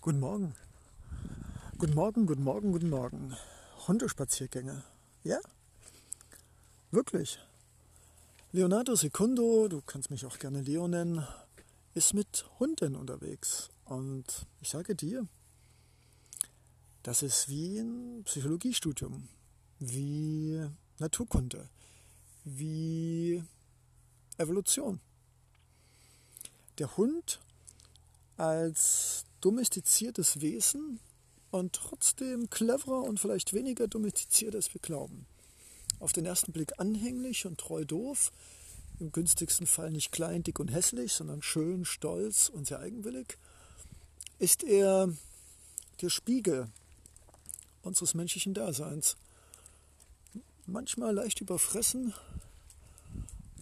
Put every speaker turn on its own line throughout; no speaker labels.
Guten Morgen. Guten Morgen, guten Morgen, guten Morgen. Hundespaziergänge. Ja? Wirklich. Leonardo Secundo, du kannst mich auch gerne Leo nennen, ist mit Hunden unterwegs. Und ich sage dir, das ist wie ein Psychologiestudium, wie Naturkunde, wie Evolution. Der Hund als domestiziertes Wesen und trotzdem cleverer und vielleicht weniger domestiziert, als wir glauben. Auf den ersten Blick anhänglich und treu doof, im günstigsten Fall nicht klein, dick und hässlich, sondern schön, stolz und sehr eigenwillig, ist er der Spiegel unseres menschlichen Daseins. Manchmal leicht überfressen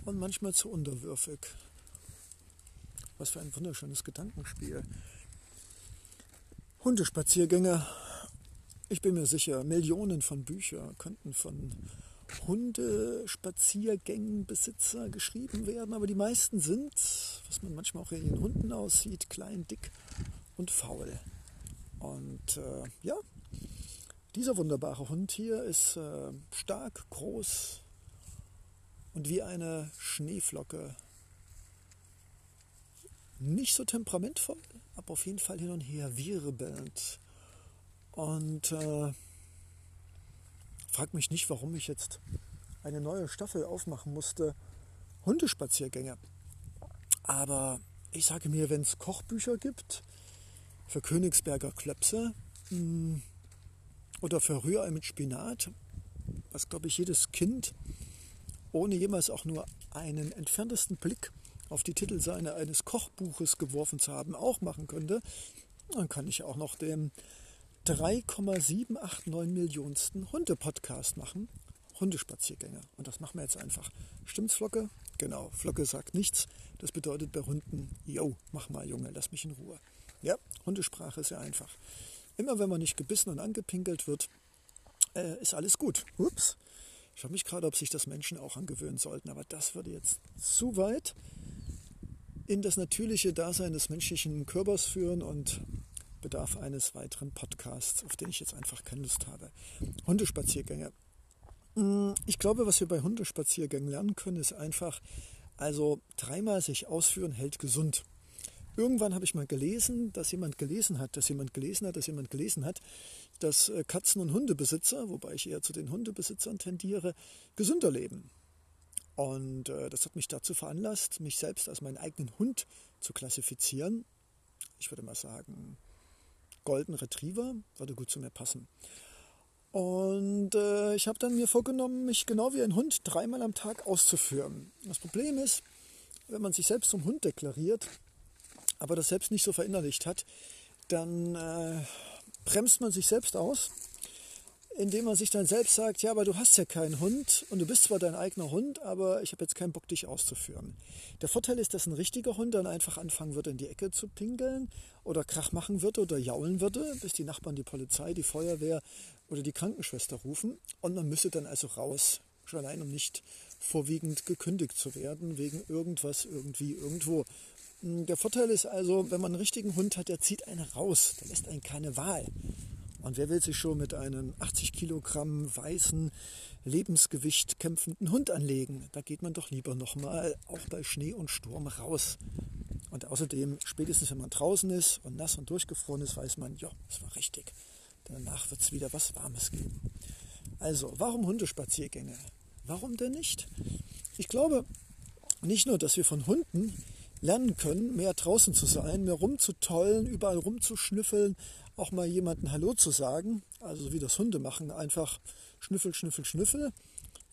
und manchmal zu unterwürfig. Was für ein wunderschönes Gedankenspiel. Hundespaziergänge. Ich bin mir sicher, Millionen von Büchern könnten von Hundespaziergängenbesitzer geschrieben werden, aber die meisten sind, was man manchmal auch in den Hunden aussieht, klein, dick und faul. Und äh, ja, dieser wunderbare Hund hier ist äh, stark, groß und wie eine Schneeflocke. Nicht so temperamentvoll, aber auf jeden Fall hin und her wirbelnd. Und äh, frag mich nicht, warum ich jetzt eine neue Staffel aufmachen musste. Hundespaziergänge. Aber ich sage mir, wenn es Kochbücher gibt für Königsberger Klöpse mh, hm, oder für Rührei mit Spinat, was glaube ich jedes Kind ohne jemals auch nur einen entferntesten Blick auf die Titelseite eines Kochbuches geworfen zu haben, auch machen könnte, dann kann ich auch noch den 3,789 Millionensten Hunde-Podcast machen. Hundespaziergänge. Und das machen wir jetzt einfach. Stimmt's, Flocke? Genau, Flocke sagt nichts. Das bedeutet bei Hunden, yo, mach mal, Junge, lass mich in Ruhe. Ja, Hundesprache ist ja einfach. Immer wenn man nicht gebissen und angepinkelt wird, äh, ist alles gut. Ups. Ich frage mich gerade, ob sich das Menschen auch angewöhnen sollten, aber das würde jetzt zu weit in das natürliche Dasein des menschlichen Körpers führen und bedarf eines weiteren Podcasts, auf den ich jetzt einfach keine Lust habe. Hundespaziergänge. Mm, ich glaube, was wir bei Hundespaziergängen lernen können, ist einfach, also dreimal sich ausführen hält gesund. Irgendwann habe ich mal gelesen, dass jemand gelesen hat, dass jemand gelesen hat, dass jemand gelesen hat, dass äh, Katzen- und Hundebesitzer, wobei ich eher zu den Hundebesitzern tendiere, gesünder leben. Und äh, das hat mich dazu veranlasst, mich selbst als meinen eigenen Hund zu klassifizieren. Ich würde mal sagen, Golden Retriever würde gut zu mir passen. Und äh, ich habe dann mir vorgenommen, mich genau wie ein Hund dreimal am Tag auszuführen. Das Problem ist, wenn man sich selbst zum Hund deklariert, aber das selbst nicht so verinnerlicht hat, dann äh, bremst man sich selbst aus indem man sich dann selbst sagt, ja, aber du hast ja keinen Hund und du bist zwar dein eigener Hund, aber ich habe jetzt keinen Bock, dich auszuführen. Der Vorteil ist, dass ein richtiger Hund dann einfach anfangen würde, in die Ecke zu pinkeln oder Krach machen würde oder jaulen würde, bis die Nachbarn die Polizei, die Feuerwehr oder die Krankenschwester rufen und man müsste dann also raus, schon allein um nicht vorwiegend gekündigt zu werden wegen irgendwas, irgendwie, irgendwo. Der Vorteil ist also, wenn man einen richtigen Hund hat, der zieht einen raus, der lässt einen keine Wahl. Und wer will sich schon mit einem 80 Kilogramm weißen, Lebensgewicht kämpfenden Hund anlegen? Da geht man doch lieber nochmal, auch bei Schnee und Sturm, raus. Und außerdem, spätestens wenn man draußen ist und nass und durchgefroren ist, weiß man, ja, es war richtig. Danach wird es wieder was Warmes geben. Also, warum Hundespaziergänge? Warum denn nicht? Ich glaube nicht nur, dass wir von Hunden lernen können, mehr draußen zu sein, mehr rumzutollen, überall rumzuschnüffeln, auch mal jemanden Hallo zu sagen, also wie das Hunde machen, einfach schnüffel, schnüffel, schnüffel.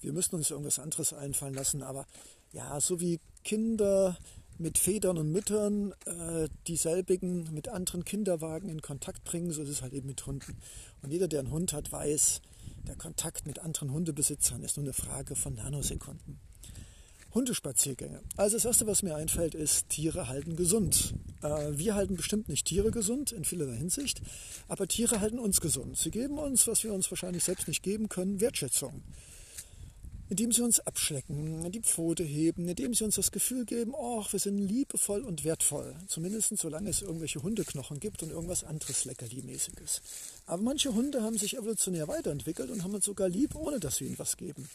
Wir müssen uns irgendwas anderes einfallen lassen, aber ja, so wie Kinder mit Vätern und Müttern äh, dieselbigen mit anderen Kinderwagen in Kontakt bringen, so ist es halt eben mit Hunden. Und jeder, der einen Hund hat, weiß, der Kontakt mit anderen Hundebesitzern ist nur eine Frage von Nanosekunden. Hundespaziergänge. Also das Erste, was mir einfällt, ist, Tiere halten gesund. Äh, wir halten bestimmt nicht Tiere gesund in vielerlei Hinsicht, aber Tiere halten uns gesund. Sie geben uns, was wir uns wahrscheinlich selbst nicht geben können, Wertschätzung. indem sie uns abschlecken, die Pfote heben, indem sie uns das Gefühl geben, oh, wir sind liebevoll und wertvoll. Zumindest solange es irgendwelche Hundeknochen gibt und irgendwas anderes Leckerli-mäßiges. Aber manche Hunde haben sich evolutionär weiterentwickelt und haben uns sogar lieb, ohne dass wir ihnen was geben.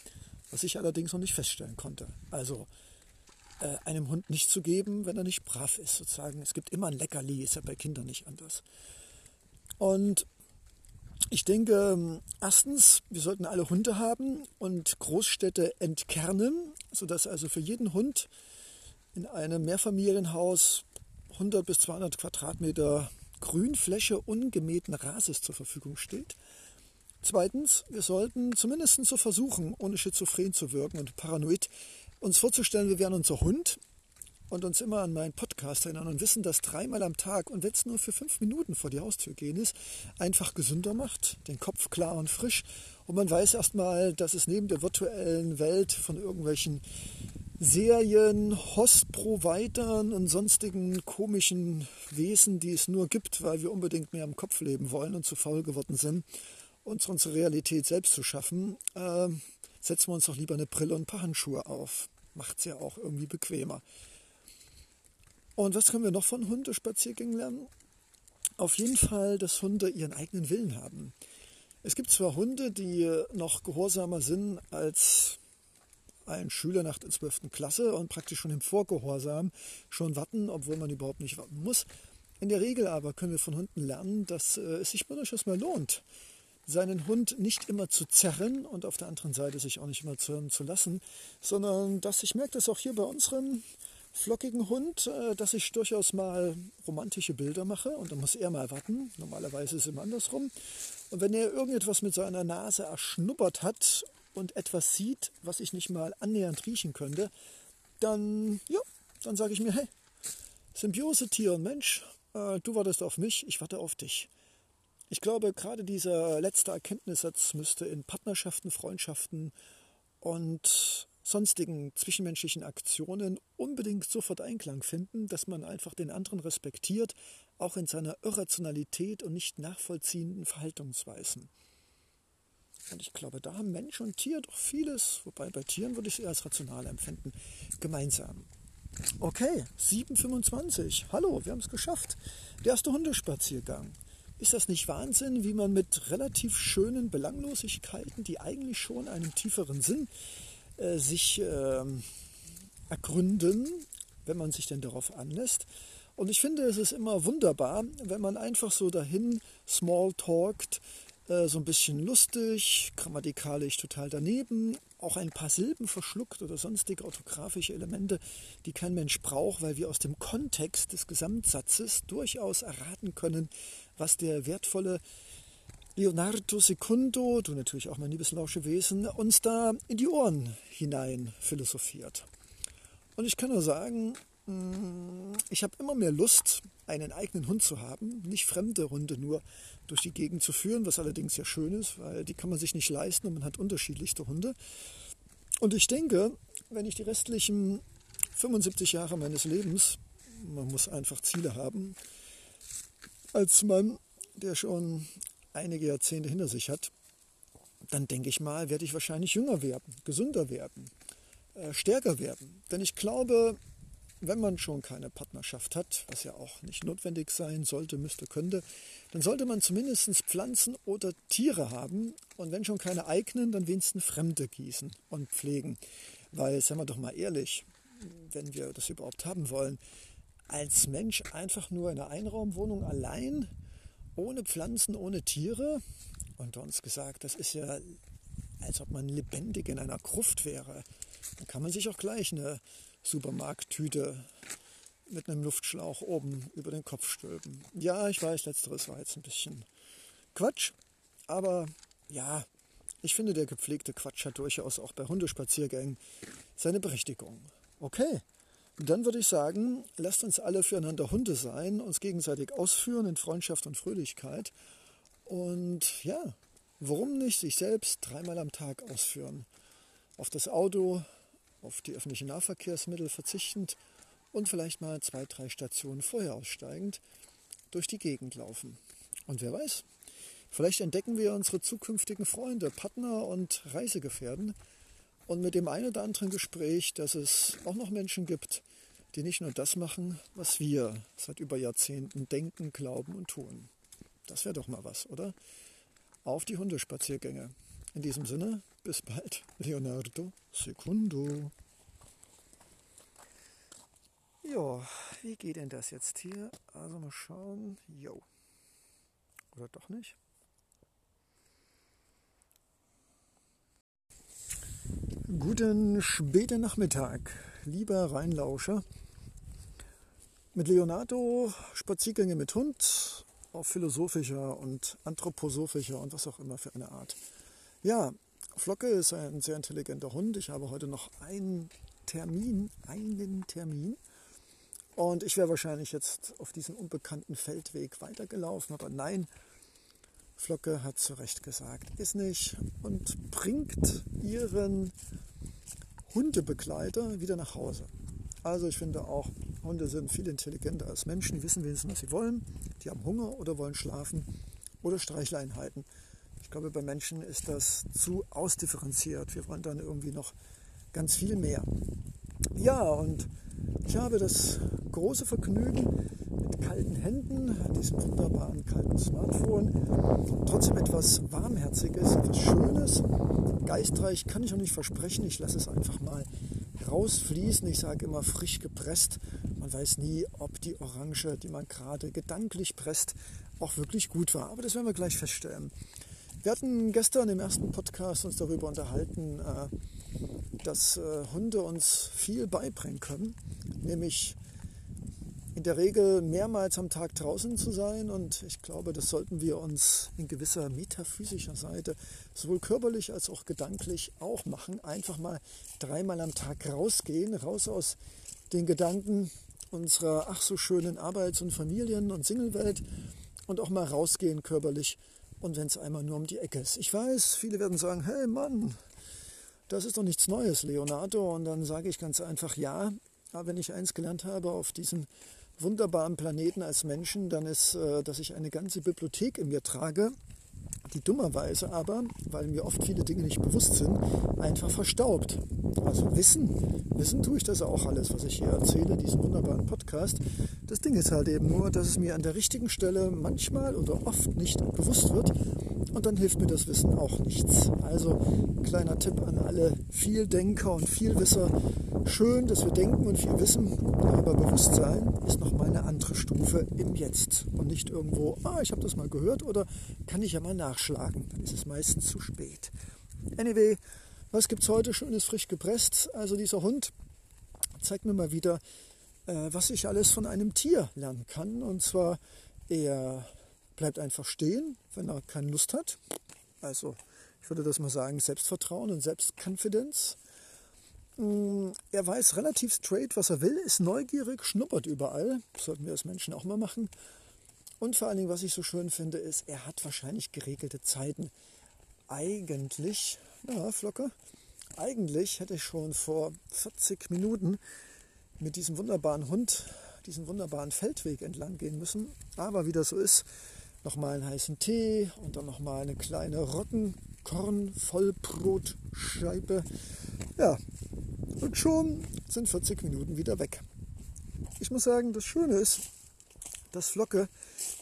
Was ich allerdings noch nicht feststellen konnte. Also äh, einem Hund nicht zu geben, wenn er nicht brav ist, sozusagen. Es gibt immer ein Leckerli, ist ja bei Kindern nicht anders. Und ich denke, ähm, erstens, wir sollten alle Hunde haben und Großstädte entkernen, sodass also für jeden Hund in einem Mehrfamilienhaus 100 bis 200 Quadratmeter Grünfläche ungemähten Rases zur Verfügung steht. Zweitens, wir sollten zumindest so versuchen, ohne schizophren zu wirken und paranoid, uns vorzustellen, wir wären unser Hund und uns immer an meinen Podcast erinnern und wissen, dass dreimal am Tag und wenn es nur für fünf Minuten vor die Haustür gehen ist, einfach gesünder macht, den Kopf klar und frisch. Und man weiß erstmal, dass es neben der virtuellen Welt von irgendwelchen Serien, Host-Providern und sonstigen komischen Wesen, die es nur gibt, weil wir unbedingt mehr im Kopf leben wollen und zu faul geworden sind, uns unsere Realität selbst zu schaffen, äh, setzen wir uns doch lieber eine Brille und ein paar Handschuhe auf. Macht es ja auch irgendwie bequemer. Und was können wir noch von Hundespaziergängen lernen? Auf jeden Fall, dass Hunde ihren eigenen Willen haben. Es gibt zwar Hunde, die noch gehorsamer sind als ein Schüler nach der 12. Klasse und praktisch schon im Vorgehorsam schon warten, obwohl man überhaupt nicht warten muss. In der Regel aber können wir von Hunden lernen, dass äh, es sich durchaus mal lohnt, seinen Hund nicht immer zu zerren und auf der anderen Seite sich auch nicht immer zerren zu lassen, sondern dass ich merke das auch hier bei unserem flockigen Hund, äh, dass ich durchaus mal romantische Bilder mache und dann muss er mal warten. Normalerweise ist es immer andersrum. Und wenn er irgendetwas mit seiner Nase erschnuppert hat und etwas sieht, was ich nicht mal annähernd riechen könnte, dann, ja, dann sage ich mir, hey, Symbiose Tier und Mensch, äh, du wartest auf mich, ich warte auf dich. Ich glaube, gerade dieser letzte Erkenntnissatz müsste in Partnerschaften, Freundschaften und sonstigen zwischenmenschlichen Aktionen unbedingt sofort Einklang finden, dass man einfach den anderen respektiert, auch in seiner Irrationalität und nicht nachvollziehenden Verhaltensweisen. Und ich glaube, da haben Mensch und Tier doch vieles, wobei bei Tieren würde ich es eher als rational empfinden, gemeinsam. Okay, 7,25. Hallo, wir haben es geschafft. Der erste Hundespaziergang. Ist das nicht Wahnsinn, wie man mit relativ schönen Belanglosigkeiten, die eigentlich schon einen tieferen Sinn äh, sich äh, ergründen, wenn man sich denn darauf anlässt. Und ich finde, es ist immer wunderbar, wenn man einfach so dahin small talkt, äh, so ein bisschen lustig, grammatikalisch total daneben, auch ein paar Silben verschluckt oder sonstige orthografische Elemente, die kein Mensch braucht, weil wir aus dem Kontext des Gesamtsatzes durchaus erraten können, was der wertvolle Leonardo Secundo, du natürlich auch mein liebes Lauschewesen, uns da in die Ohren hinein philosophiert. Und ich kann nur sagen, mm, ich habe immer mehr Lust, einen eigenen Hund zu haben, nicht fremde Hunde nur durch die Gegend zu führen, was allerdings ja schön ist, weil die kann man sich nicht leisten und man hat unterschiedlichste Hunde. Und ich denke, wenn ich die restlichen 75 Jahre meines Lebens, man muss einfach Ziele haben, als Mann, der schon einige Jahrzehnte hinter sich hat, dann denke ich mal, werde ich wahrscheinlich jünger werden, gesünder werden, äh, stärker werden. Denn ich glaube, wenn man schon keine Partnerschaft hat, was ja auch nicht notwendig sein sollte, müsste, könnte, dann sollte man zumindest Pflanzen oder Tiere haben und wenn schon keine eigenen, dann wenigstens Fremde gießen und pflegen. Weil, seien wir doch mal ehrlich, wenn wir das überhaupt haben wollen, als Mensch einfach nur in einer Einraumwohnung allein ohne Pflanzen, ohne Tiere. Unter uns gesagt, das ist ja, als ob man lebendig in einer Gruft wäre. Da kann man sich auch gleich eine Supermarkttüte mit einem Luftschlauch oben über den Kopf stülpen. Ja, ich weiß, letzteres war jetzt ein bisschen Quatsch, aber ja, ich finde, der gepflegte Quatsch hat durchaus auch bei Hundespaziergängen seine Berechtigung. Okay, dann würde ich sagen, lasst uns alle füreinander Hunde sein, uns gegenseitig ausführen in Freundschaft und Fröhlichkeit. Und ja, warum nicht sich selbst dreimal am Tag ausführen? Auf das Auto, auf die öffentlichen Nahverkehrsmittel verzichtend und vielleicht mal zwei, drei Stationen vorher aussteigend durch die Gegend laufen. Und wer weiß, vielleicht entdecken wir unsere zukünftigen Freunde, Partner und Reisegefährden und mit dem einen oder anderen Gespräch, dass es auch noch Menschen gibt, die nicht nur das machen, was wir seit über Jahrzehnten denken, glauben und tun. Das wäre doch mal was, oder? Auf die Hundespaziergänge. In diesem Sinne, bis bald, Leonardo Secundo. Ja, wie geht denn das jetzt hier? Also mal schauen. Jo. Oder doch nicht? Guten späten Nachmittag, lieber Rheinlauscher. Mit Leonardo Spaziergänge mit Hund auf philosophischer und anthroposophischer und was auch immer für eine Art. Ja, Flocke ist ein sehr intelligenter Hund. Ich habe heute noch einen Termin, einen Termin. Und ich wäre wahrscheinlich jetzt auf diesen unbekannten Feldweg weitergelaufen, aber nein, Flocke hat zu Recht gesagt, ist nicht und bringt ihren Hundebegleiter wieder nach Hause. Also ich finde auch, Hunde sind viel intelligenter als Menschen, die wissen wenigstens, was sie wollen. Die haben Hunger oder wollen schlafen oder Streichleinheiten. Ich glaube, bei Menschen ist das zu ausdifferenziert. Wir wollen dann irgendwie noch ganz viel mehr. Ja, und ich habe das große Vergnügen, mit kalten Händen diesem wunderbaren kalten Smartphone trotzdem etwas Warmherziges, etwas Schönes, geistreich kann ich auch nicht versprechen. Ich lasse es einfach mal rausfließen. Ich sage immer frisch gepresst. Man weiß nie, ob die Orange, die man gerade gedanklich presst, auch wirklich gut war. Aber das werden wir gleich feststellen. Wir hatten gestern im ersten Podcast uns darüber unterhalten, äh, dass äh, Hunde uns viel beibringen können, nämlich in der Regel mehrmals am Tag draußen zu sein. Und ich glaube, das sollten wir uns in gewisser metaphysischer Seite sowohl körperlich als auch gedanklich auch machen. Einfach mal dreimal am Tag rausgehen, raus aus den Gedanken unserer ach so schönen Arbeits- und Familien- und Singlewelt und auch mal rausgehen körperlich. Und wenn es einmal nur um die Ecke ist. Ich weiß, viele werden sagen, hey Mann, das ist doch nichts Neues, Leonardo. Und dann sage ich ganz einfach, ja, aber wenn ich eins gelernt habe auf diesem wunderbaren Planeten als Menschen, dann ist, äh, dass ich eine ganze Bibliothek in mir trage, die dummerweise aber, weil mir oft viele Dinge nicht bewusst sind, einfach verstaubt. Also Wissen, Wissen tue ich das auch alles, was ich hier erzähle, diesen wunderbaren Podcast. Das Ding ist halt eben nur, dass es mir an der richtigen Stelle manchmal oder oft nicht bewusst wird und dann hilft mir das Wissen auch nichts. Also kleiner Tipp an alle Vieldenker und Vielwisser. Schön, dass wir denken und viel wissen, aber Bewusstsein ist noch mal eine andere Stufe im Jetzt und nicht irgendwo, ah, ich habe das mal gehört oder kann ich ja mal nachschlagen. Dann ist es meistens zu spät. Anyway, was gibt es heute? Schönes frisch gepresst. Also dieser Hund zeigt mir mal wieder, äh, was ich alles von einem Tier lernen kann. Und zwar, er bleibt einfach stehen, wenn er keine Lust hat. Also ich würde das mal sagen, Selbstvertrauen und Selbstkonfidenz. Mm, er weiß relativ straight, was er will, ist neugierig, schnuppert überall. Sollten wir als Menschen auch mal machen. Und vor allen Dingen, was ich so schön finde, ist, er hat wahrscheinlich geregelte Zeiten. Eigentlich, ja, Flocke, eigentlich hätte ich schon vor 40 Minuten mit diesem wunderbaren Hund diesen wunderbaren Feldweg entlang gehen müssen. Aber wie das so ist, nochmal einen heißen Tee und dann nochmal eine kleine Roggenkorn-Vollbrotscheibe. Ja, und schon sind 40 Minuten wieder weg. Ich muss sagen, das Schöne ist, dass Flocke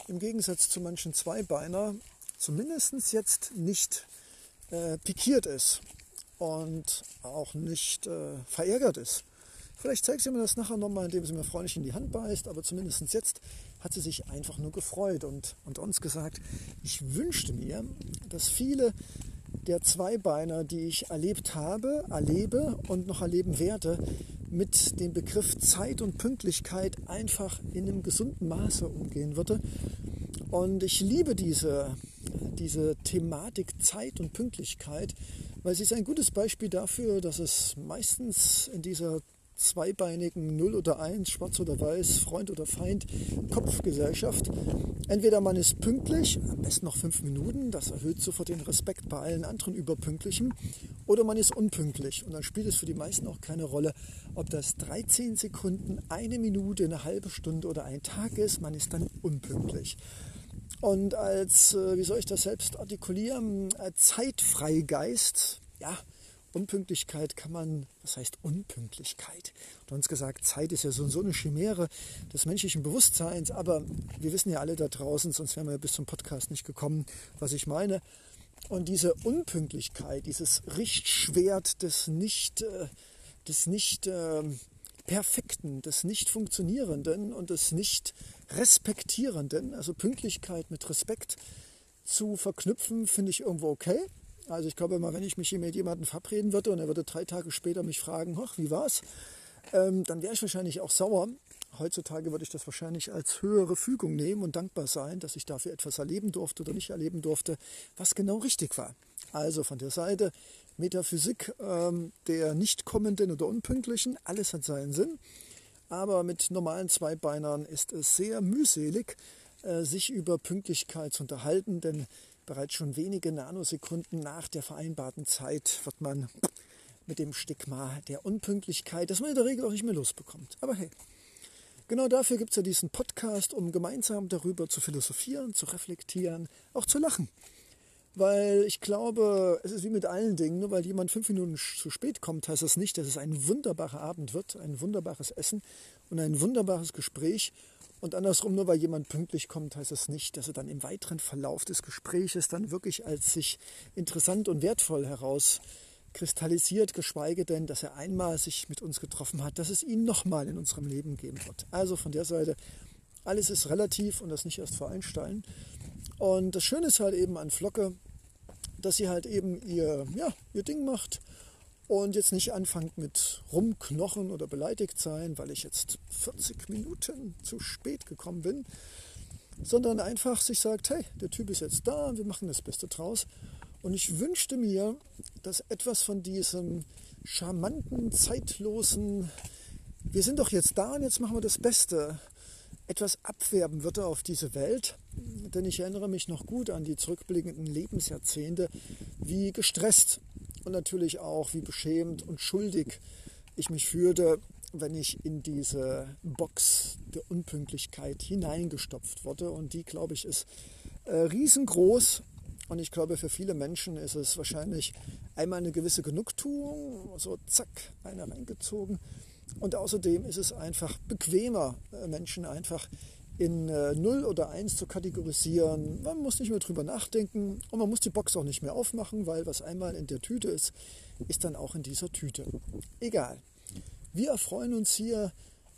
im Gegensatz zu manchen Zweibeiner zumindest jetzt nicht äh, pikiert ist und auch nicht äh, verärgert ist. Vielleicht zeigt sie mir das nachher nochmal, indem sie mir freundlich in die Hand beißt, aber zumindest jetzt hat sie sich einfach nur gefreut und, und uns gesagt, ich wünschte mir, dass viele der Zweibeiner, die ich erlebt habe, erlebe und noch erleben werde, mit dem Begriff Zeit und Pünktlichkeit einfach in einem gesunden Maße umgehen würde. Und ich liebe diese, diese Thematik Zeit und Pünktlichkeit, weil sie ist ein gutes Beispiel dafür, dass es meistens in dieser zweibeinigen 0 oder 1, schwarz oder weiß, Freund oder Feind, Kopfgesellschaft. Entweder man ist pünktlich, am besten noch fünf Minuten, das erhöht sofort den Respekt bei allen anderen Überpünktlichen, oder man ist unpünktlich. Und dann spielt es für die meisten auch keine Rolle, ob das 13 Sekunden, eine Minute, eine halbe Stunde oder ein Tag ist, man ist dann unpünktlich. Und als, äh, wie soll ich das selbst artikulieren, Zeitfreigeist, ja, Unpünktlichkeit kann man, was heißt Unpünktlichkeit? Hast gesagt, Zeit ist ja so, so eine Chimäre des menschlichen Bewusstseins, aber wir wissen ja alle da draußen, sonst wären wir bis zum Podcast nicht gekommen, was ich meine. Und diese Unpünktlichkeit, dieses Richtschwert des nicht, äh, des nicht äh, Perfekten, des nicht Funktionierenden und des nicht Respektierenden, also Pünktlichkeit mit Respekt zu verknüpfen, finde ich irgendwo okay. Also ich glaube immer, wenn ich mich hier mit jemandem verabreden würde und er würde drei Tage später mich fragen, ach, wie war's? Ähm, dann wäre ich wahrscheinlich auch sauer. Heutzutage würde ich das wahrscheinlich als höhere Fügung nehmen und dankbar sein, dass ich dafür etwas erleben durfte oder nicht erleben durfte, was genau richtig war. Also von der Seite Metaphysik ähm, der nicht kommenden oder unpünktlichen, alles hat seinen Sinn. Aber mit normalen Zweibeinern ist es sehr mühselig, äh, sich über Pünktlichkeit zu unterhalten, denn bereits schon wenige Nanosekunden nach der vereinbarten Zeit wird man mit dem Stigma der Unpünktlichkeit, das man in der Regel auch nicht mehr losbekommt. Aber hey, genau dafür gibt es ja diesen Podcast, um gemeinsam darüber zu philosophieren, zu reflektieren, auch zu lachen. Weil ich glaube, es ist wie mit allen Dingen, nur weil jemand fünf Minuten zu spät kommt, heißt das nicht, dass es ein wunderbarer Abend wird, ein wunderbares Essen und ein wunderbares Gespräch. Und andersrum, nur weil jemand pünktlich kommt, heißt das nicht, dass er dann im weiteren Verlauf des Gespräches dann wirklich als sich interessant und wertvoll herauskristallisiert, geschweige denn, dass er einmal sich mit uns getroffen hat, dass es ihn nochmal in unserem Leben geben wird. Also von der Seite, alles ist relativ und das nicht erst vor Einstein. Und das Schöne ist halt eben an Flocke, dass sie halt eben ihr, ja, ihr Ding macht und jetzt nicht anfängt mit rumknochen oder beleidigt sein, weil ich jetzt 40 Minuten zu spät gekommen bin, sondern einfach sich sagt, hey, der Typ ist jetzt da wir machen das Beste draus. Und ich wünschte mir, dass etwas von diesem charmanten, zeitlosen, wir sind doch jetzt da und jetzt machen wir das Beste, etwas abwerben würde auf diese Welt. Denn ich erinnere mich noch gut an die zurückblickenden Lebensjahrzehnte, wie gestresst und natürlich auch wie beschämt und schuldig ich mich fühlte, wenn ich in diese Box der Unpünktlichkeit hineingestopft wurde. Und die, glaube ich, ist äh, riesengroß. Und ich glaube, für viele Menschen ist es wahrscheinlich einmal eine gewisse Genugtuung, so zack, einer reingezogen. Und außerdem ist es einfach bequemer, äh, Menschen einfach in 0 äh, oder 1 zu kategorisieren. Man muss nicht mehr drüber nachdenken und man muss die Box auch nicht mehr aufmachen, weil was einmal in der Tüte ist, ist dann auch in dieser Tüte. Egal. Wir erfreuen uns hier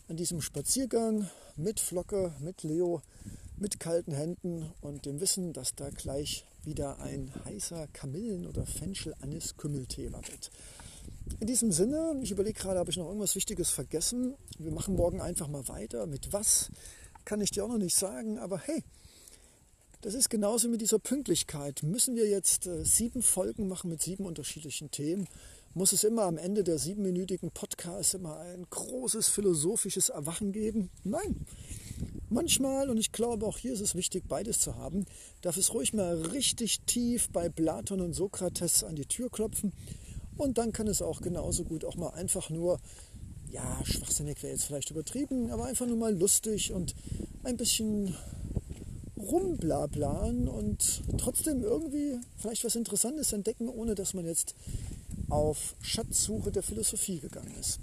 an diesem Spaziergang mit Flocke, mit Leo, mit kalten Händen und dem Wissen, dass da gleich wieder ein heißer Kamillen- oder Fenchel-Anis-Kümmeltee wartet. In diesem Sinne, ich überlege gerade, habe ich noch irgendwas Wichtiges vergessen? Wir machen morgen einfach mal weiter. Mit was kann ich dir auch noch nicht sagen, aber hey, das ist genauso mit dieser Pünktlichkeit. Müssen wir jetzt äh, sieben Folgen machen mit sieben unterschiedlichen Themen? Muss es immer am Ende der siebenminütigen Podcast immer ein großes philosophisches Erwachen geben? Nein. Manchmal, und ich glaube auch hier ist es wichtig, beides zu haben, darf es ruhig mal richtig tief bei Platon und Sokrates an die Tür klopfen und dann kann es auch genauso gut auch mal einfach nur, ja, schwachsinnig wäre jetzt vielleicht übertrieben, aber einfach nur mal lustig und ein bisschen rumblablaen und trotzdem irgendwie vielleicht was Interessantes entdecken, ohne dass man jetzt auf Schatzsuche der Philosophie gegangen ist.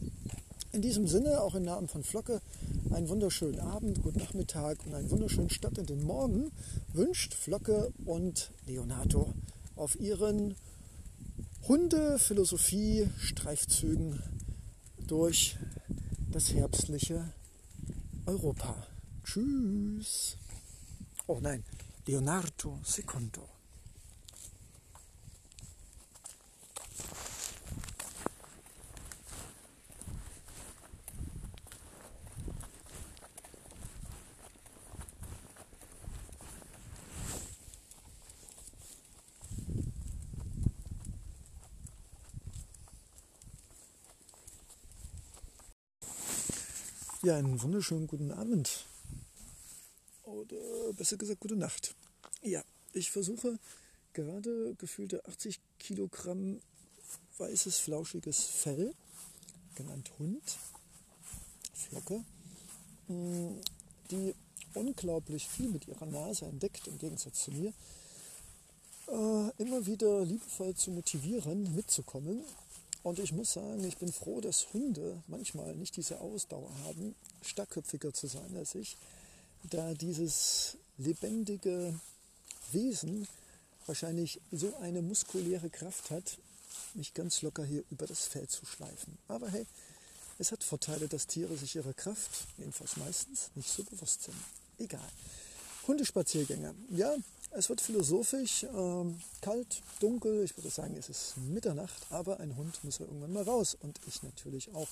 In diesem Sinne, auch im Namen von Flocke, einen wunderschönen Abend, guten Nachmittag und einen wunderschönen Start in den Morgen wünscht Flocke und Leonardo auf ihren Hunde-Philosophie-Streifzügen durch das herbstliche Europa. Tschüss. Oh nein, Leonardo Secondo. Ja, einen wunderschönen guten Abend. Oder besser gesagt, gute Nacht. Ja, ich versuche gerade gefühlte 80 Kilogramm weißes, flauschiges Fell, genannt Hund, Flocke, hm, die unglaublich viel mit ihrer Nase entdeckt, im Gegensatz zu mir, äh, immer wieder liebevoll zu motivieren, mitzukommen Und ich muss sagen, ich bin froh, dass Hunde manchmal nicht diese Ausdauer haben, starkköpfiger zu sein als ich, da dieses lebendige Wesen wahrscheinlich so eine muskuläre Kraft hat, mich ganz locker hier über das Feld zu schleifen. Aber hey, es hat Vorteile, dass Tiere sich ihrer Kraft, jedenfalls meistens, nicht so bewusst sind. Egal. Hundespaziergänge. Ja, es wird philosophisch, ähm, kalt, dunkel. Ich würde sagen, es ist Mitternacht, aber ein Hund muss ja irgendwann mal raus und ich natürlich auch.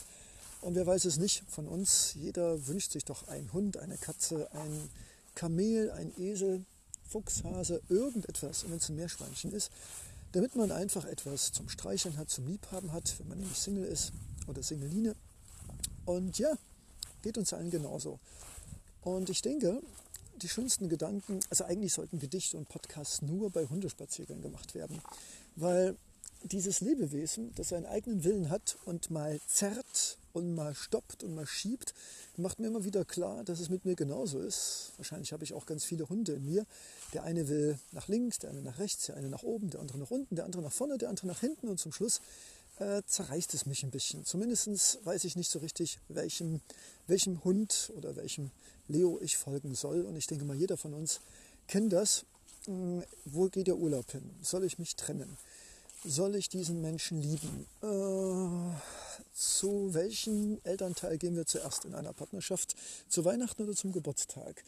Und wer weiß es nicht von uns? Jeder wünscht sich doch einen Hund, eine Katze, ein Kamel, ein Esel, Fuchshase, irgendetwas. Und wenn es ein Meerschweinchen ist, damit man einfach etwas zum Streicheln hat, zum Liebhaben hat, wenn man nämlich Single ist oder Singeline. Und ja, geht uns allen genauso. Und ich denke, die schönsten Gedanken, also eigentlich sollten Gedichte und Podcasts nur bei Hundespaziergängen gemacht werden, weil dieses Lebewesen, das seinen eigenen Willen hat und mal zerrt und mal stoppt und mal schiebt, macht mir immer wieder klar, dass es mit mir genauso ist. Wahrscheinlich habe ich auch ganz viele Hunde in mir. Der eine will nach links, der eine nach rechts, der eine nach oben, der andere nach unten, der andere nach vorne, der andere nach hinten und zum Schluss äh, zerreißt es mich ein bisschen. Zumindest weiß ich nicht so richtig, welchem, welchem Hund oder welchem Leo ich folgen soll. Und ich denke mal, jeder von uns kennt das. Hm, wo geht der Urlaub hin? Soll ich mich trennen? Soll ich diesen Menschen lieben? Äh, zu welchem Elternteil gehen wir zuerst in einer Partnerschaft? Zu Weihnachten oder zum Geburtstag?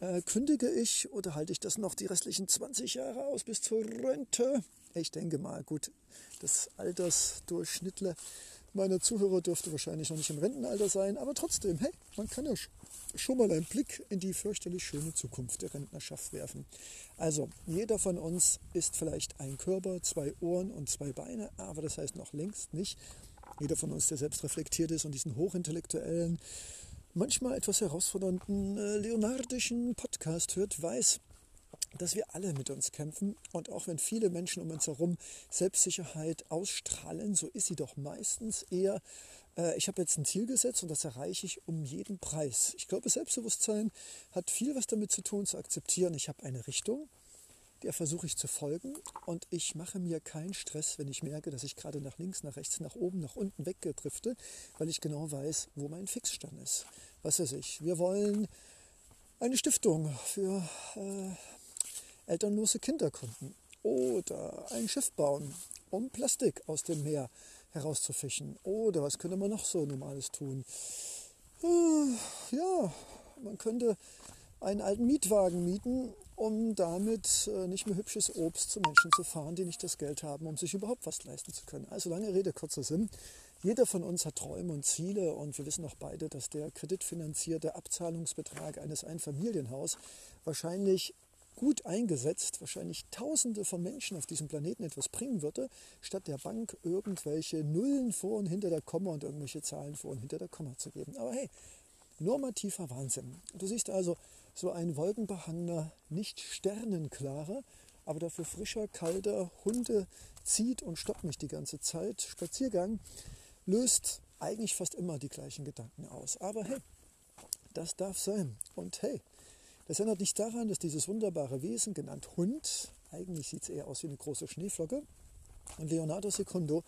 Äh, kündige ich oder halte ich das noch die restlichen 20 Jahre aus bis zur Rente? Ich denke mal, gut, das Altersdurchschnittle meiner Zuhörer dürfte wahrscheinlich noch nicht im Rentenalter sein, aber trotzdem, hey, man kann ja schon mal einen Blick in die fürchterlich schöne Zukunft der Rentnerschaft werfen. Also, jeder von uns ist vielleicht ein Körper, zwei Ohren und zwei Beine, aber das heißt noch längst nicht, jeder von uns, der selbst reflektiert ist und diesen hochintellektuellen, manchmal etwas herausfordernden äh, leonardischen Podcast hört, weiß, dass wir alle mit uns kämpfen und auch wenn viele Menschen um uns herum Selbstsicherheit ausstrahlen, so ist sie doch meistens eher, äh, ich habe jetzt ein Ziel gesetzt und das erreiche ich um jeden Preis. Ich glaube, Selbstbewusstsein hat viel was damit zu tun, zu akzeptieren, ich habe eine Richtung, der versuche ich zu folgen und ich mache mir keinen Stress, wenn ich merke, dass ich gerade nach links, nach rechts, nach oben, nach unten weggedrifte, weil ich genau weiß, wo mein Fixstand ist. Was weiß ich, wir wollen eine Stiftung für äh, elternlose Kinder gründen oder ein Schiff bauen, um Plastik aus dem Meer herauszufischen. Oder was könnte man noch so Normales tun? Ja, man könnte einen alten Mietwagen mieten, um damit äh, nicht mehr hübsches Obst zu Menschen zu fahren, die nicht das Geld haben, um sich überhaupt was leisten zu können. Also lange Rede, kurzer Sinn. Jeder von uns hat Träume und Ziele und wir wissen auch beide, dass der kreditfinanzierte Abzahlungsbetrag eines Einfamilienhaus wahrscheinlich gut eingesetzt wahrscheinlich Tausende von Menschen auf diesem Planeten etwas bringen würde, statt der Bank irgendwelche Nullen vor und hinter der Komma und irgendwelche Zahlen vor und hinter der Komma zu geben. Aber hey, normativer Wahnsinn. Du siehst also so ein wolkenbehangener, nicht sternenklarer, aber dafür frischer, kalter Hunde zieht und stoppt mich die ganze Zeit. Spaziergang löst eigentlich fast immer die gleichen Gedanken aus. Aber hey, das darf sein. Und hey, das erinnert nicht daran, dass dieses wunderbare Wesen, genannt Hund, eigentlich sieht es eher aus wie eine große Schneeflocke, und Leonardo Secundo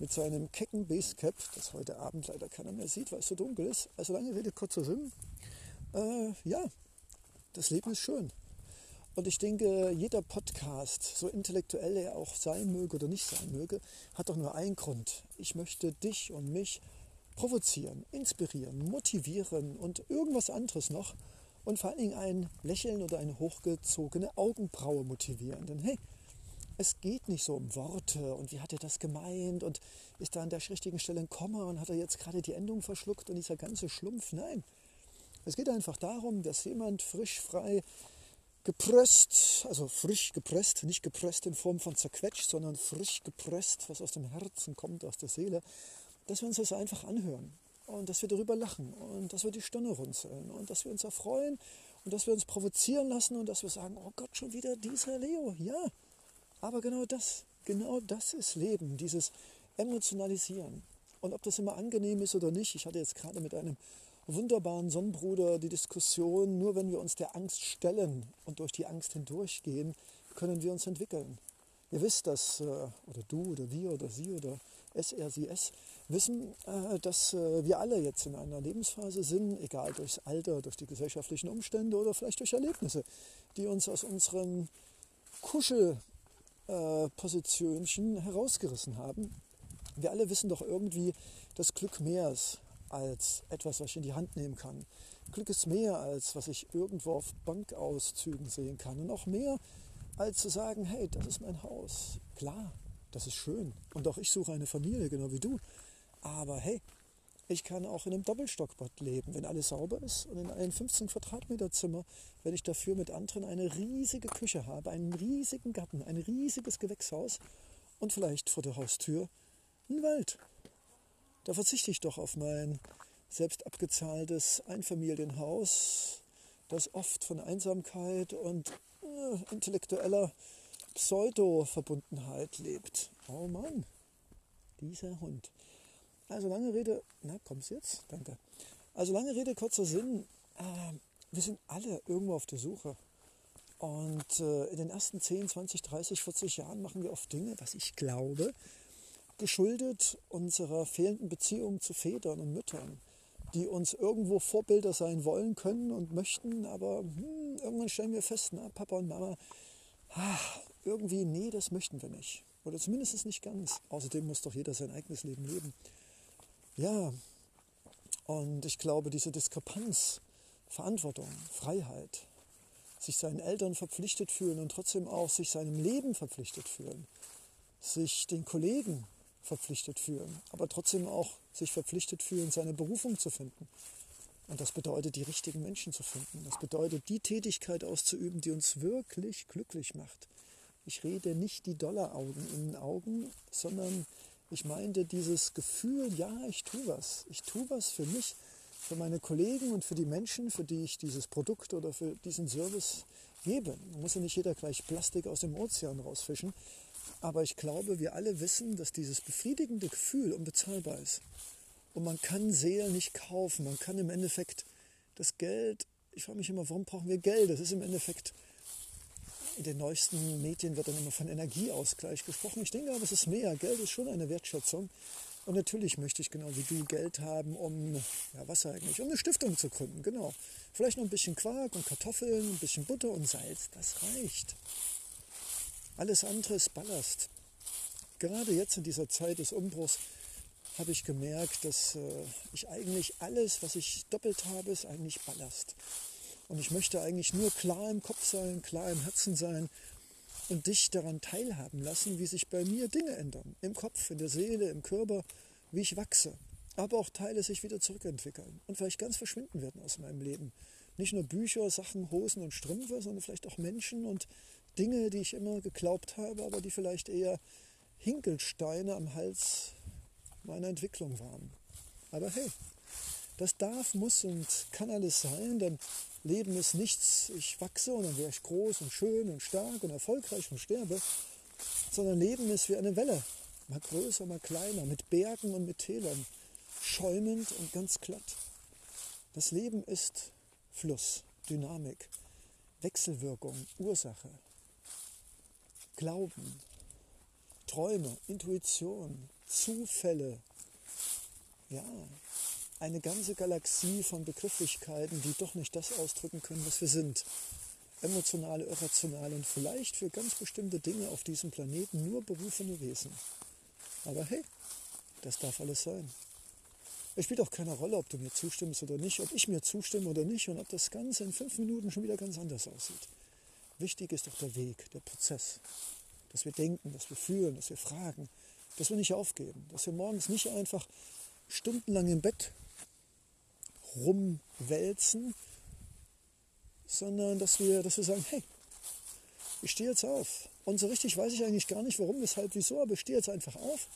mit seinem kecken Basecap, das heute Abend leider keiner mehr sieht, weil es so dunkel ist. Also lange Rede, kurzer Sinn. Äh, ja, das Leben ist schön. Und ich denke, jeder Podcast, so intellektuell er auch sein möge oder nicht sein möge, hat doch nur einen Grund. Ich möchte dich und mich provozieren, inspirieren, motivieren und irgendwas anderes noch und vor allen Dingen ein Lächeln oder eine hochgezogene Augenbraue motivieren. Denn hey, es geht nicht so um Worte und wie hat er das gemeint und ist da an der richtigen Stelle ein Komma und hat er jetzt gerade die Endung verschluckt und dieser ganze Schlumpf. Nein, es geht einfach darum, dass jemand frisch, frei gepresst, also frisch gepresst, nicht gepresst in Form von zerquetscht, sondern frisch gepresst, was aus dem Herzen kommt, aus der Seele, dass wir uns das einfach anhören und dass wir darüber lachen und dass wir die Stirne runzeln und dass wir uns erfreuen und dass wir uns provozieren lassen und dass wir sagen, oh Gott, schon wieder dieser Leo. Ja, aber genau das, genau das ist Leben, dieses Emotionalisieren. Und ob das immer angenehm ist oder nicht, ich hatte jetzt gerade mit einem wunderbaren Sonnenbruder die Diskussion, nur wenn wir uns der Angst stellen und durch die Angst hindurchgehen, können wir uns entwickeln. Ihr wisst, dass, äh, oder du oder wir oder sie oder SRCS, wissen, äh, dass äh, wir alle jetzt in einer Lebensphase sind, egal durchs Alter, durch die gesellschaftlichen Umstände oder vielleicht durch Erlebnisse, die uns aus unserem Kuschelpositionchen herausgerissen haben. Wir alle wissen doch irgendwie, dass Glück mehr ist als etwas, was ich in die Hand nehmen kann. Glück ist mehr als was ich irgendwo auf Bankauszügen sehen kann und auch mehr als zu sagen, hey, das ist mein Haus. Klar, das ist schön. Und auch ich suche eine Familie, genau wie du. Aber hey, ich kann auch in einem Doppelstockbad leben, wenn alles sauber ist und in einem 15 Quadratmeter Zimmer, wenn ich dafür mit anderen eine riesige Küche habe, einen riesigen Garten, ein riesiges Gewächshaus und vielleicht vor der Haustür ein Wald. Da verzichte ich doch auf mein selbst abgezahltes Einfamilienhaus, das oft von Einsamkeit und äh, intellektueller Pseudo-Verbundenheit lebt. Oh Mann, dieser Hund. Also lange Rede, na kommst jetzt? Danke. Also lange Rede, kurzer Sinn. Äh, wir sind alle irgendwo auf der Suche. Und äh, in den ersten 10, 20, 30, 40 Jahren machen wir oft Dinge, was ich glaube, geschuldet unserer fehlenden Beziehung zu Vätern und Müttern, die uns irgendwo Vorbilder sein wollen können und möchten, aber hm, irgendwann stellen wir fest, na, Papa und Mama, ach, irgendwie, nee, das möchten wir nicht. Oder zumindest nicht ganz. Außerdem muss doch jeder sein eigenes Leben leben. Ja, und ich glaube, diese Diskrepanz, Verantwortung, Freiheit, sich seinen Eltern verpflichtet fühlen und trotzdem auch sich seinem Leben verpflichtet fühlen, sich den Kollegen verpflichtet fühlen, aber trotzdem auch sich verpflichtet fühlen, seine Berufung zu finden. Und das bedeutet, die richtigen Menschen zu finden. Das bedeutet, die Tätigkeit auszuüben, die uns wirklich glücklich macht. Ich rede nicht die Dollaraugen in den Augen, sondern ich meinte dieses Gefühl, ja, ich tue was. Ich tue was für mich, für meine Kollegen und für die Menschen, für die ich dieses Produkt oder für diesen Service gebe. Man muss ja nicht jeder gleich Plastik aus dem Ozean rausfischen, aber ich glaube, wir alle wissen, dass dieses befriedigende Gefühl unbezahlbar ist. Und man kann Seelen nicht kaufen. Man kann im Endeffekt das Geld, ich frage mich immer, warum brauchen wir Geld? Das ist im Endeffekt, in den neuesten Medien wird dann immer von Energieausgleich gesprochen. Ich denke aber, es ist mehr. Geld ist schon eine Wertschätzung. Und natürlich möchte ich genau wie du Geld haben, um, ja, was eigentlich, um eine Stiftung zu gründen, genau. Vielleicht noch ein bisschen Quark und Kartoffeln, ein bisschen Butter und Salz, das reicht. Alles andere ist Ballast. Gerade jetzt in dieser Zeit des Umbruchs habe ich gemerkt, dass äh, ich eigentlich alles, was ich doppelt habe, ist eigentlich Ballast. Und ich möchte eigentlich nur klar im Kopf sein, klar im Herzen sein und dich daran teilhaben lassen, wie sich bei mir Dinge ändern. Im Kopf, in der Seele, im Körper, wie ich wachse. Aber auch Teile sich wieder zurückentwickeln und vielleicht ganz verschwinden werden aus meinem Leben. Nicht nur Bücher, Sachen, Hosen und Strümpfe, sondern vielleicht auch Menschen und Dinge, die ich immer geglaubt habe, aber die vielleicht eher Hinkelsteine am Hals meiner Entwicklung waren. Aber hey, das darf, muss und kann alles sein, denn Leben ist nichts, ich wachse und dann wäre ich groß und schön und stark und erfolgreich und sterbe, sondern Leben ist wie eine Welle, mal größer, mal kleiner, mit Bergen und mit Tälern, schäumend und ganz glatt. Das Leben ist Fluss, Dynamik, Wechselwirkung, Ursache, Glauben, Träume, Intuition, Zufälle. Ja, eine ganze Galaxie von Begrifflichkeiten, die doch nicht das ausdrücken können, was wir sind. Emotionale, irrationale und vielleicht für ganz bestimmte Dinge auf diesem Planeten nur berufene Wesen. Aber hey, das darf alles sein. Es spielt auch keine Rolle, ob du mir zustimmst oder nicht, ob ich mir zustimme oder nicht und ob das Ganze in fünf Minuten schon wieder ganz anders aussieht. Wichtig ist doch der Weg, der Prozess. Dass wir denken, dass wir fühlen, dass wir fragen, dass wir nicht aufgeben, dass wir morgens nicht einfach stundenlang im Bett rumwälzen, sondern dass wir, dass wir sagen, hey, ich stehe jetzt auf. Und so richtig weiß ich eigentlich gar nicht, warum, weshalb, wieso, aber ich stehe jetzt einfach auf,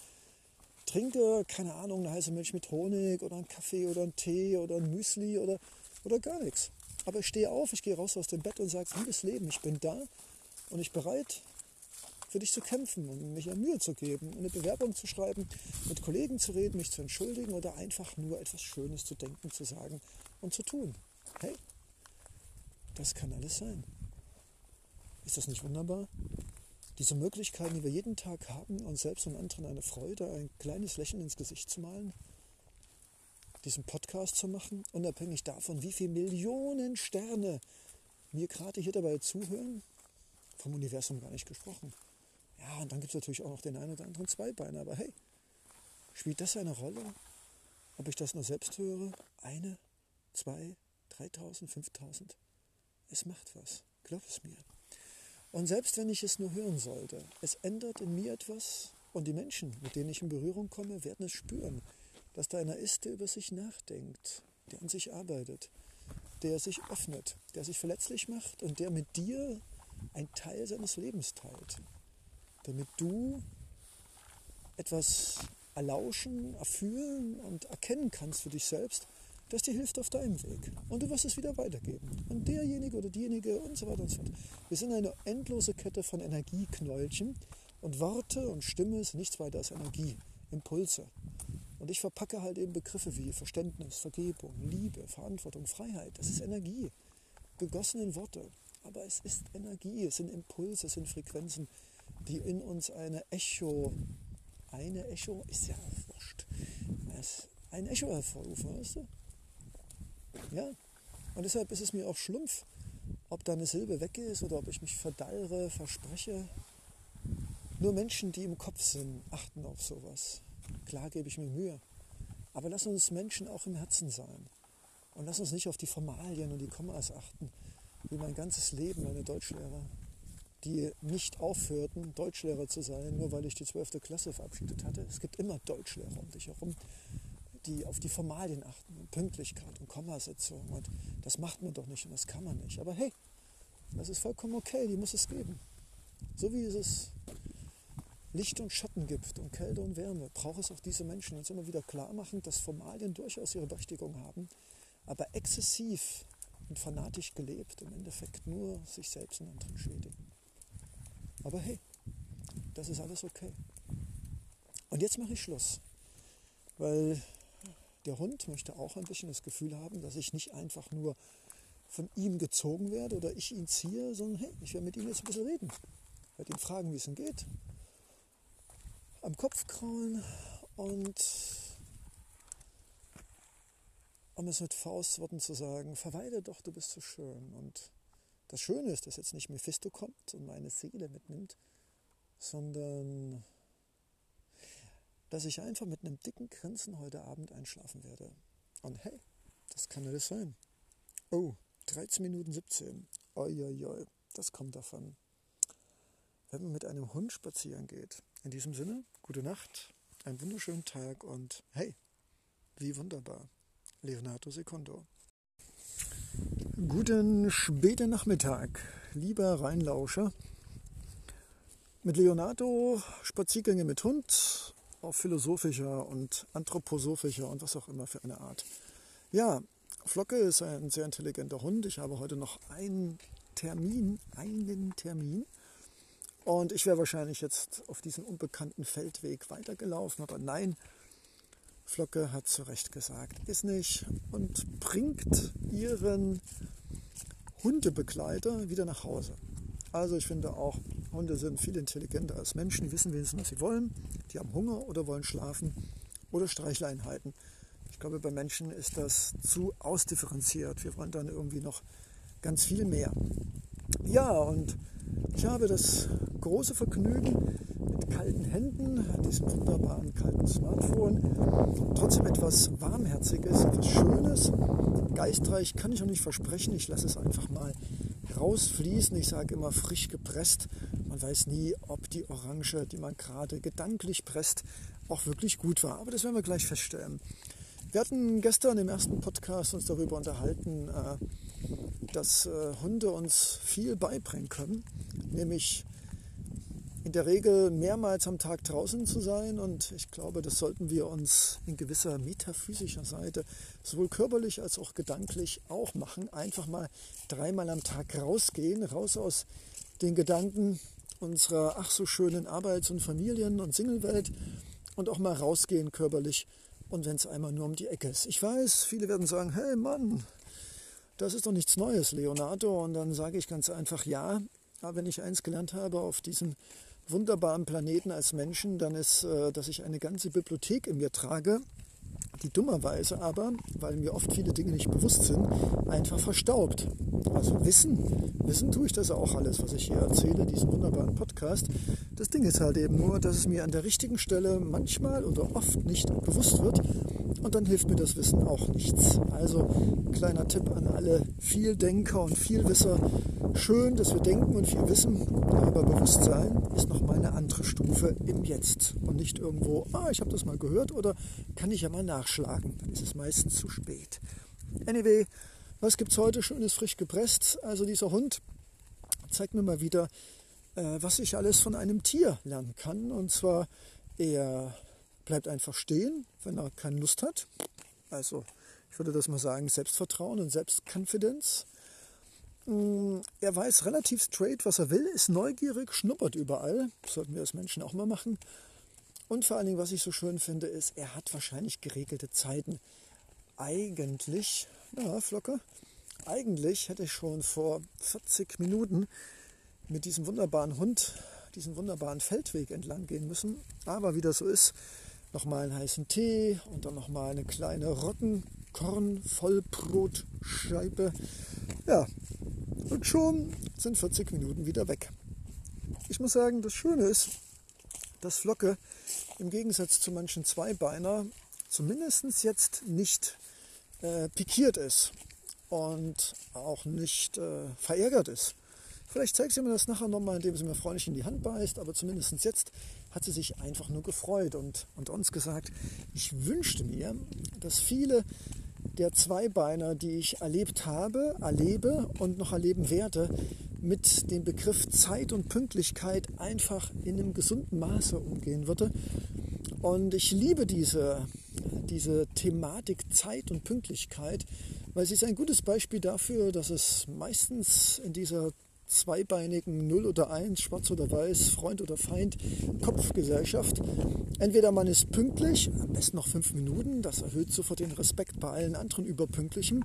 trinke, keine Ahnung, eine heiße Milch mit Honig oder einen Kaffee oder einen Tee oder ein Müsli oder, oder gar nichts. Aber ich stehe auf, ich gehe raus aus dem Bett und sage, liebes Leben, ich bin da und ich bereit, für dich zu kämpfen und mich an Mühe zu geben, eine Bewerbung zu schreiben, mit Kollegen zu reden, mich zu entschuldigen oder einfach nur etwas Schönes zu denken, zu sagen und zu tun. Hey, das kann alles sein. Ist das nicht wunderbar? diese Möglichkeiten, die wir jeden Tag haben, uns selbst und anderen eine Freude, ein kleines Lächeln ins Gesicht zu malen, diesen Podcast zu machen, unabhängig davon, wie viele Millionen Sterne mir gerade hier dabei zuhören, vom Universum gar nicht gesprochen. Ja, und dann gibt es natürlich auch noch den einen oder anderen Zweibeiner, aber hey, spielt das eine Rolle? Ob ich das nur selbst höre? Eine, zwei, 3000, 5000? Es macht was, glaub es mir. Und selbst wenn ich es nur hören sollte, es ändert in mir etwas und die Menschen, mit denen ich in Berührung komme, werden es spüren, dass da einer ist, der über sich nachdenkt, der an sich arbeitet, der sich öffnet, der sich verletzlich macht und der mit dir ein Teil seines Lebens teilt, damit du etwas erlauschen, erfühlen und erkennen kannst für dich selbst, das dir hilft auf deinem Weg. Und du wirst es wieder weitergeben. Und derjenige oder diejenige und so weiter und so fort. Wir sind eine endlose Kette von Energieknäulchen und Worte und Stimme sind nichts weiter als Energie, Impulse. Und ich verpacke halt eben Begriffe wie Verständnis, Vergebung, Liebe, Verantwortung, Freiheit. Das ist Energie, gegossen in Worte. Aber es ist Energie, es sind Impulse, es sind Frequenzen, die in uns eine Echo, eine Echo ist ja wurscht, ein Echo hervorrufen, weißt du? Ja, und deshalb ist es mir auch schlumpf, ob da eine Silbe weg ist oder ob ich mich verdallere, verspreche. Nur Menschen, die im Kopf sind, achten auf sowas. Klar gebe ich mir Mühe. Aber lass uns Menschen auch im Herzen sein. Und lass uns nicht auf die Formalien und die Kommas achten, wie mein ganzes Leben meine Deutschlehrer, die nicht aufhörten, Deutschlehrer zu sein, nur weil ich die 12. Klasse verabschiedet hatte. Es gibt immer Deutschlehrer um dich herum die auf die Formalien achten Pünktlichkeit und Kommasetzung. Und das macht man doch nicht und das kann man nicht. Aber hey, das ist vollkommen okay, die muss es geben. So wie es Licht und Schatten gibt und Kälte und Wärme, braucht es auch diese Menschen, die uns immer wieder klar machen, dass Formalien durchaus ihre Berechtigung haben, aber exzessiv und fanatisch gelebt im Endeffekt nur sich selbst und anderen schädigen. Aber hey, das ist alles okay. Und jetzt mache ich Schluss, weil der Hund möchte auch ein bisschen das Gefühl haben, dass ich nicht einfach nur von ihm gezogen werde oder ich ihn ziehe, sondern hey, ich werde mit ihm jetzt ein bisschen reden. Ich werde ihn fragen, wie es ihm geht. Am Kopf kraulen und um es mit Faustworten zu sagen, verweile doch, du bist so schön. Und das Schöne ist, dass jetzt nicht Mephisto kommt und meine Seele mitnimmt, sondern dass ich einfach mit einem dicken Grinsen heute Abend einschlafen werde. Und hey, das kann alles sein. Oh, 13 Minuten 17. Oi, oi, oi. Das kommt davon. Wenn man mit einem Hund spazieren geht. In diesem Sinne, gute Nacht, einen wunderschönen Tag und hey, wie wunderbar. Leonardo Secondo. Guten späten Nachmittag, lieber Rheinlauscher. Mit Leonardo Spaziergänge mit Hund auf philosophischer und anthroposophischer und was auch immer für eine Art. Ja, Flocke ist ein sehr intelligenter Hund. Ich habe heute noch einen Termin, einen Termin. Und ich wäre wahrscheinlich jetzt auf diesen unbekannten Feldweg weitergelaufen, aber nein, Flocke hat zu Recht gesagt, ist nicht und bringt ihren Hundebegleiter wieder nach Hause. Also ich finde auch, Hunde sind viel intelligenter als Menschen, die wissen wenigstens, was sie wollen. Die haben Hunger oder wollen schlafen oder Streichleinheiten. Ich glaube, bei Menschen ist das zu ausdifferenziert. Wir wollen dann irgendwie noch ganz viel mehr. Ja, und ich habe das große Vergnügen, mit kalten Händen diesem wunderbaren kalten Smartphone trotzdem etwas Warmherziges, etwas Schönes, geistreich kann ich auch nicht versprechen. Ich lasse es einfach mal rausfließen. Ich sage immer frisch gepresst. Man weiß nie, ob die Orange, die man gerade gedanklich presst, auch wirklich gut war. Aber das werden wir gleich feststellen. Wir hatten gestern im ersten Podcast uns darüber unterhalten, äh, dass äh, Hunde uns viel beibringen können, nämlich in der Regel mehrmals am Tag draußen zu sein. Und ich glaube, das sollten wir uns in gewisser metaphysischer Seite sowohl körperlich als auch gedanklich auch machen. Einfach mal dreimal am Tag rausgehen, raus aus den Gedanken unserer ach so schönen Arbeits- und Familien- und Singlewelt und auch mal rausgehen körperlich. Und wenn es einmal nur um die Ecke ist. Ich weiß, viele werden sagen, hey Mann, das ist doch nichts Neues, Leonardo. Und dann sage ich ganz einfach, ja, aber wenn ich eins gelernt habe auf diesen wunderbaren Planeten als Menschen, dann ist, äh, dass ich eine ganze Bibliothek in mir trage, die dummerweise aber, weil mir oft viele Dinge nicht bewusst sind, einfach verstaubt. Also Wissen, Wissen tue ich das auch alles, was ich hier erzähle, diesen wunderbaren Podcast. Das Ding ist halt eben nur, dass es mir an der richtigen Stelle manchmal oder oft nicht bewusst wird und dann hilft mir das Wissen auch nichts. Also kleiner Tipp an alle Vieldenker und Vielwisser. Schön, dass wir denken und viel wissen, aber Bewusstsein ist noch mal eine andere Stufe im Jetzt und nicht irgendwo, ah, ich habe das mal gehört oder kann ich ja mal nachschlagen. Dann ist es meistens zu spät. Anyway, was gibt es heute? Schönes frisch gepresst. Also dieser Hund zeigt mir mal wieder, äh, was ich alles von einem Tier lernen kann. Und zwar, er bleibt einfach stehen, wenn er keine Lust hat. Also ich würde das mal sagen, Selbstvertrauen und Selbstkonfidenz. Mm, er weiß relativ straight, was er will, ist neugierig, schnuppert überall. Sollten wir als Menschen auch mal machen. Und vor allen Dingen, was ich so schön finde, ist, er hat wahrscheinlich geregelte Zeiten. Eigentlich, ja, Flocke, eigentlich hätte ich schon vor 40 Minuten mit diesem wunderbaren Hund diesen wunderbaren Feldweg entlang gehen müssen. Aber wie das so ist, nochmal einen heißen Tee und dann nochmal eine kleine Roggenkorn-Vollbrotscheibe. Ja, und schon sind 40 Minuten wieder weg. Ich muss sagen, das Schöne ist, dass Flocke im Gegensatz zu manchen Zweibeiner zumindest jetzt nicht äh, pikiert ist und auch nicht äh, verärgert ist. Vielleicht zeigt sie mir das nachher nochmal, indem sie mir freundlich in die Hand beißt, aber zumindest jetzt hat sie sich einfach nur gefreut und, und uns gesagt, ich wünschte mir, dass viele der Zweibeiner, die ich erlebt habe, erlebe und noch erleben werde, mit dem Begriff Zeit und Pünktlichkeit einfach in einem gesunden Maße umgehen würde. Und ich liebe diese, diese Thematik Zeit und Pünktlichkeit, weil sie ist ein gutes Beispiel dafür, dass es meistens in dieser zweibeinigen 0 oder 1, schwarz oder weiß, Freund oder Feind, Kopfgesellschaft. Entweder man ist pünktlich, am besten noch fünf Minuten, das erhöht sofort den Respekt bei allen anderen Überpünktlichen,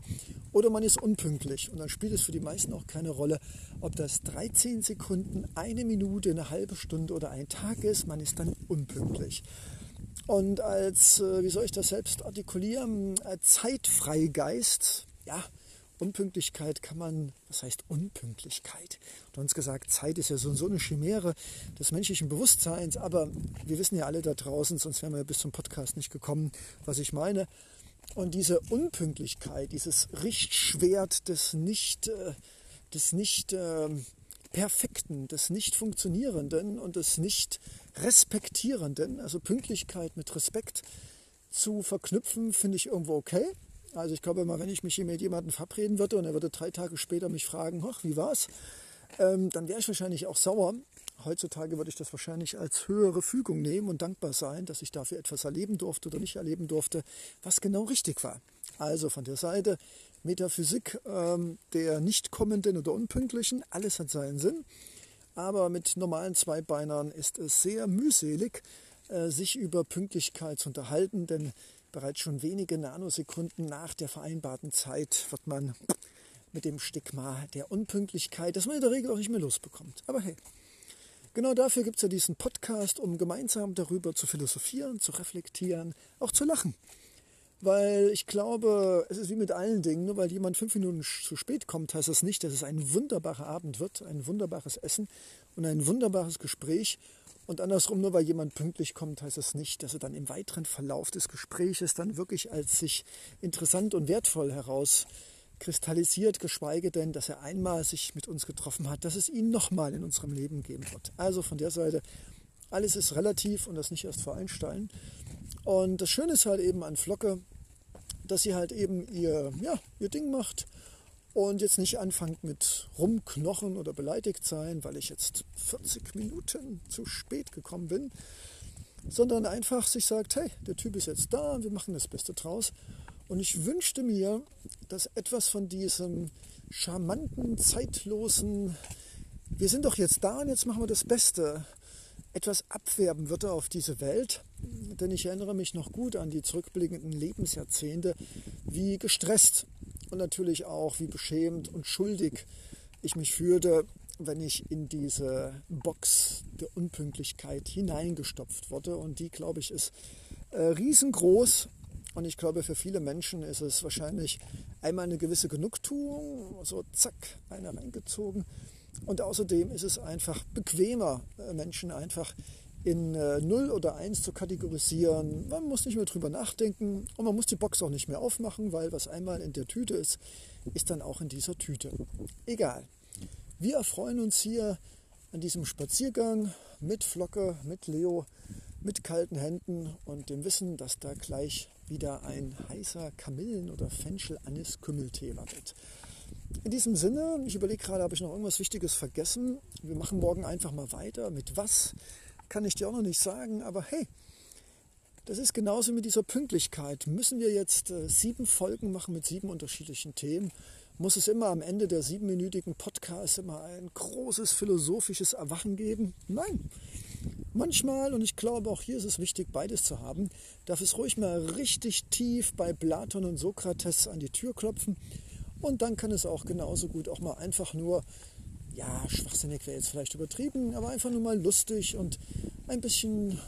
oder man ist unpünktlich. Und dann spielt es für die meisten auch keine Rolle, ob das 13 Sekunden, eine Minute, eine halbe Stunde oder ein Tag ist, man ist dann unpünktlich. Und als, äh, wie soll ich das selbst artikulieren, Zeitfreigeist, ja, Unpünktlichkeit kann man, was heißt Unpünktlichkeit? Du hast gesagt, Zeit ist ja so, so eine Chimäre des menschlichen Bewusstseins, aber wir wissen ja alle da draußen, sonst wären wir bis zum Podcast nicht gekommen, was ich meine. Und diese Unpünktlichkeit, dieses Richtschwert des nicht, äh, des nicht äh, Perfekten, des nicht Funktionierenden und des nicht Respektierenden, also Pünktlichkeit mit Respekt zu verknüpfen, finde ich irgendwo okay. Also ich glaube immer, wenn ich mich hier mit jemandem verabreden würde und er würde drei Tage später mich fragen, ach, wie war's? Ähm, dann wäre ich wahrscheinlich auch sauer. Heutzutage würde ich das wahrscheinlich als höhere Fügung nehmen und dankbar sein, dass ich dafür etwas erleben durfte oder nicht erleben durfte, was genau richtig war. Also von der Seite Metaphysik ähm, der nicht kommenden oder unpünktlichen, alles hat seinen Sinn. Aber mit normalen Zweibeinern ist es sehr mühselig, äh, sich über Pünktlichkeit zu unterhalten, denn Bereits schon wenige Nanosekunden nach der vereinbarten Zeit wird man mit dem Stigma der Unpünktlichkeit, das man in der Regel auch nicht mehr losbekommt. Aber hey, genau dafür gibt es ja diesen Podcast, um gemeinsam darüber zu philosophieren, zu reflektieren, auch zu lachen. Weil ich glaube, es ist wie mit allen Dingen, nur weil jemand fünf Minuten zu spät kommt, heißt das nicht, dass es ein wunderbarer Abend wird, ein wunderbares Essen und ein wunderbares Gespräch und andersrum, nur weil jemand pünktlich kommt, heißt das nicht, dass er dann im weiteren Verlauf des Gespräches dann wirklich als sich interessant und wertvoll herauskristallisiert, geschweige denn, dass er einmal sich mit uns getroffen hat, dass es ihn nochmal in unserem Leben geben wird. Also von der Seite, alles ist relativ und das nicht erst vor Einstein. Und das Schöne ist halt eben an Flocke, dass sie halt eben ihr, ja, ihr Ding macht und jetzt nicht anfangt mit rumknochen oder beleidigt sein, weil ich jetzt 40 Minuten zu spät gekommen bin, sondern einfach sich sagt, hey, der Typ ist jetzt da und wir machen das Beste draus. Und ich wünschte mir, dass etwas von diesem charmanten, zeitlosen, wir sind doch jetzt da und jetzt machen wir das Beste, etwas abwerben würde auf diese Welt. Denn ich erinnere mich noch gut an die zurückblickenden Lebensjahrzehnte, wie gestresst und natürlich auch, wie beschämt und schuldig ich mich fühlte, wenn ich in diese Box der Unpünktlichkeit hineingestopft wurde. Und die, glaube ich, ist äh, riesengroß. Und ich glaube, für viele Menschen ist es wahrscheinlich einmal eine gewisse Genugtuung, so zack, einer reingezogen. Und außerdem ist es einfach bequemer, äh, Menschen einfach in äh, 0 oder 1 zu kategorisieren. Man muss nicht mehr drüber nachdenken und man muss die Box auch nicht mehr aufmachen, weil was einmal in der Tüte ist, ist dann auch in dieser Tüte. Egal. Wir erfreuen uns hier an diesem Spaziergang mit Flocke, mit Leo, mit kalten Händen und dem Wissen, dass da gleich wieder ein heißer Kamillen- oder Fenchel-Anis-Kümmeltee wartet. In diesem Sinne, ich überlege gerade, habe ich noch irgendwas Wichtiges vergessen? Wir machen morgen einfach mal weiter. Mit was kann ich dir auch noch nicht sagen, aber hey, das ist genauso mit dieser Pünktlichkeit. Müssen wir jetzt äh, sieben Folgen machen mit sieben unterschiedlichen Themen? Muss es immer am Ende der siebenminütigen Podcasts immer ein großes philosophisches Erwachen geben? Nein. Manchmal, und ich glaube auch hier ist es wichtig, beides zu haben, darf es ruhig mal richtig tief bei Platon und Sokrates an die Tür klopfen. Und dann kann es auch genauso gut auch mal einfach nur, ja, schwachsinnig wäre jetzt vielleicht übertrieben, aber einfach nur mal lustig und ein bisschen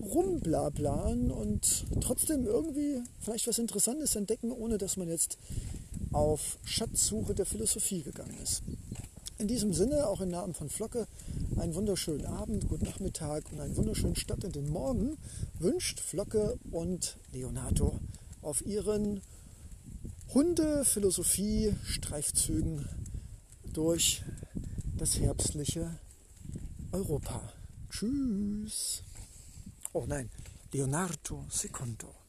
rumblablaen und trotzdem irgendwie vielleicht was Interessantes entdecken, ohne dass man jetzt auf Schatzsuche der Philosophie gegangen ist. In diesem Sinne, auch im Namen von Flocke, einen wunderschönen Abend, guten Nachmittag und einen wunderschönen Start in den Morgen wünscht Flocke und Leonardo auf ihren Hunde-Philosophie-Streifzügen durch das herbstliche Europa. Tschüss. Oh nein, Leonardo Secondo.